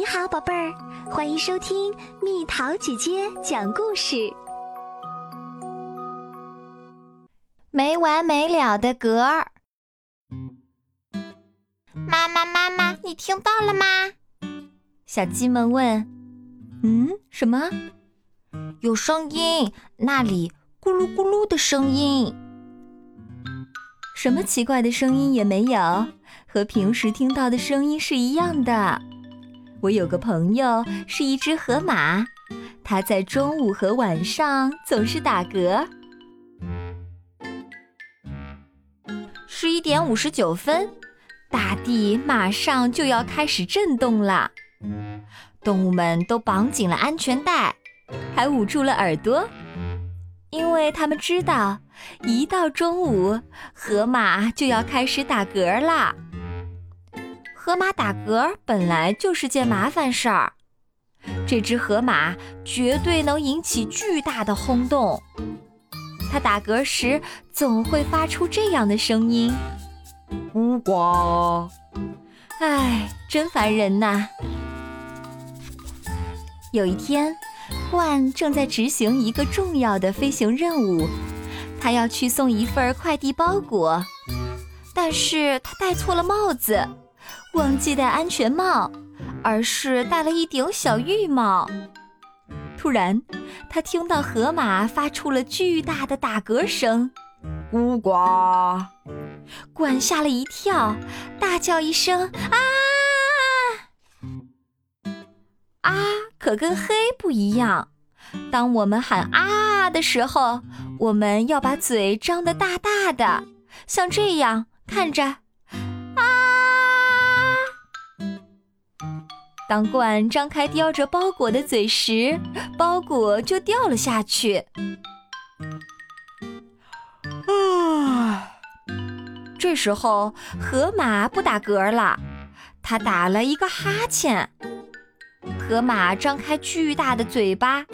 你好，宝贝儿，欢迎收听蜜桃姐姐讲故事。没完没了的格儿，妈妈，妈妈，你听到了吗？小鸡们问：“嗯，什么？有声音，那里咕噜咕噜的声音。什么奇怪的声音也没有，和平时听到的声音是一样的。”我有个朋友是一只河马，它在中午和晚上总是打嗝。十一点五十九分，大地马上就要开始震动了。动物们都绑紧了安全带，还捂住了耳朵，因为他们知道，一到中午，河马就要开始打嗝了。河马打嗝本来就是件麻烦事儿，这只河马绝对能引起巨大的轰动。它打嗝时总会发出这样的声音：“呜呱！”唉，真烦人呐！有一天，冠正在执行一个重要的飞行任务，他要去送一份快递包裹，但是他戴错了帽子。忘记戴安全帽，而是戴了一顶小浴帽。突然，他听到河马发出了巨大的打嗝声，“呜呱！”管吓了一跳，大叫一声：“啊！”啊，可跟黑不一样。当我们喊“啊”的时候，我们要把嘴张得大大的，像这样，看着。当罐张开叼着包裹的嘴时，包裹就掉了下去。啊！这时候河马不打嗝了，它打了一个哈欠。河马张开巨大的嘴巴，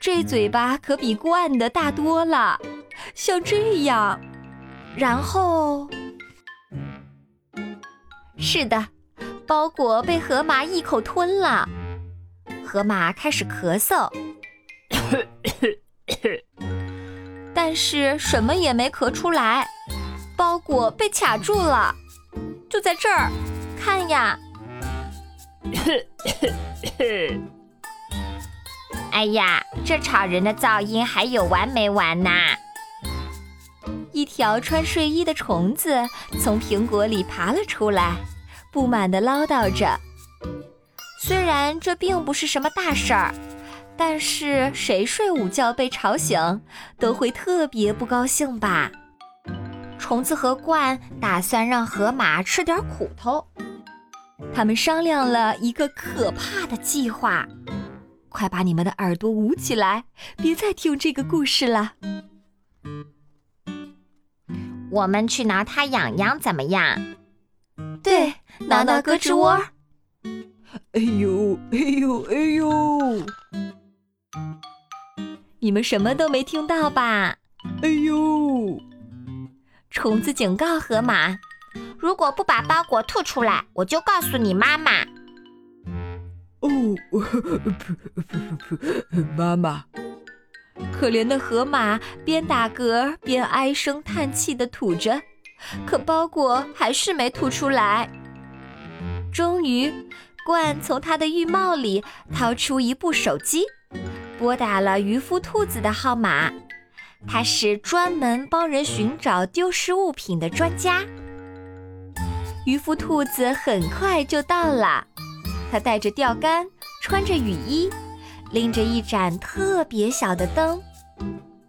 这嘴巴可比罐的大多了，像这样。然后，是的。包裹被河马一口吞了，河马开始咳嗽，但是什么也没咳出来。包裹被卡住了，就在这儿，看呀！哎呀，这吵人的噪音还有完没完呐？一条穿睡衣的虫子从苹果里爬了出来。不满地唠叨着，虽然这并不是什么大事儿，但是谁睡午觉被吵醒，都会特别不高兴吧？虫子和鹳打算让河马吃点苦头，他们商量了一个可怕的计划。快把你们的耳朵捂起来，别再听这个故事了。我们去挠它痒痒，怎么样？对，挠挠胳肢窝。哎呦，哎呦，哎呦！你们什么都没听到吧？哎呦！虫子警告河马：“如果不把包裹吐出来，我就告诉你妈妈。”哦，妈妈！可怜的河马边打嗝边唉声叹气的吐着。可包裹还是没吐出来。终于，罐从他的浴帽里掏出一部手机，拨打了渔夫兔子的号码。他是专门帮人寻找丢失物品的专家。渔夫兔子很快就到了，他带着钓竿，穿着雨衣，拎着一盏特别小的灯。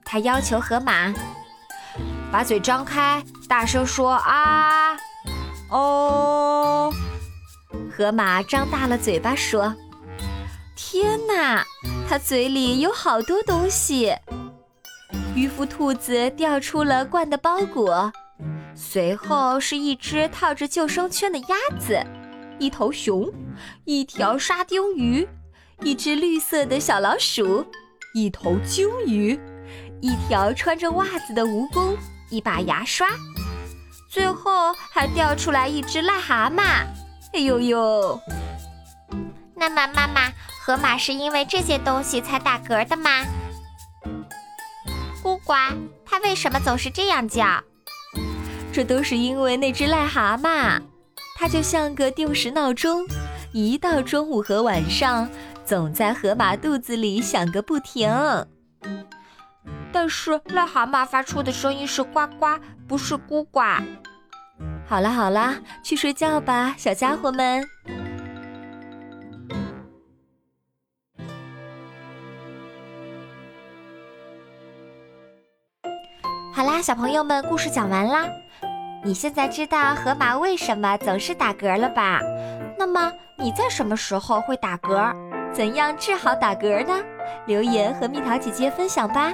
他要求河马。把嘴张开，大声说啊！哦，河马张大了嘴巴说：“天哪，它嘴里有好多东西。”渔夫兔子掉出了罐的包裹，随后是一只套着救生圈的鸭子，一头熊，一条沙丁鱼，一只绿色的小老鼠，一头鲸鱼，一条穿着袜子的蜈蚣。一把牙刷，最后还掉出来一只癞蛤蟆。哎呦呦！那么，妈妈，河马是因为这些东西才打嗝的吗？咕呱，它为什么总是这样叫？这都是因为那只癞蛤蟆，它就像个定时闹钟，一到中午和晚上，总在河马肚子里响个不停。但是癞蛤蟆发出的声音是呱呱，不是咕呱。好啦好啦，去睡觉吧，小家伙们。好啦，小朋友们，故事讲完啦。你现在知道河马为什么总是打嗝了吧？那么你在什么时候会打嗝？怎样治好打嗝呢？留言和蜜桃姐姐分享吧。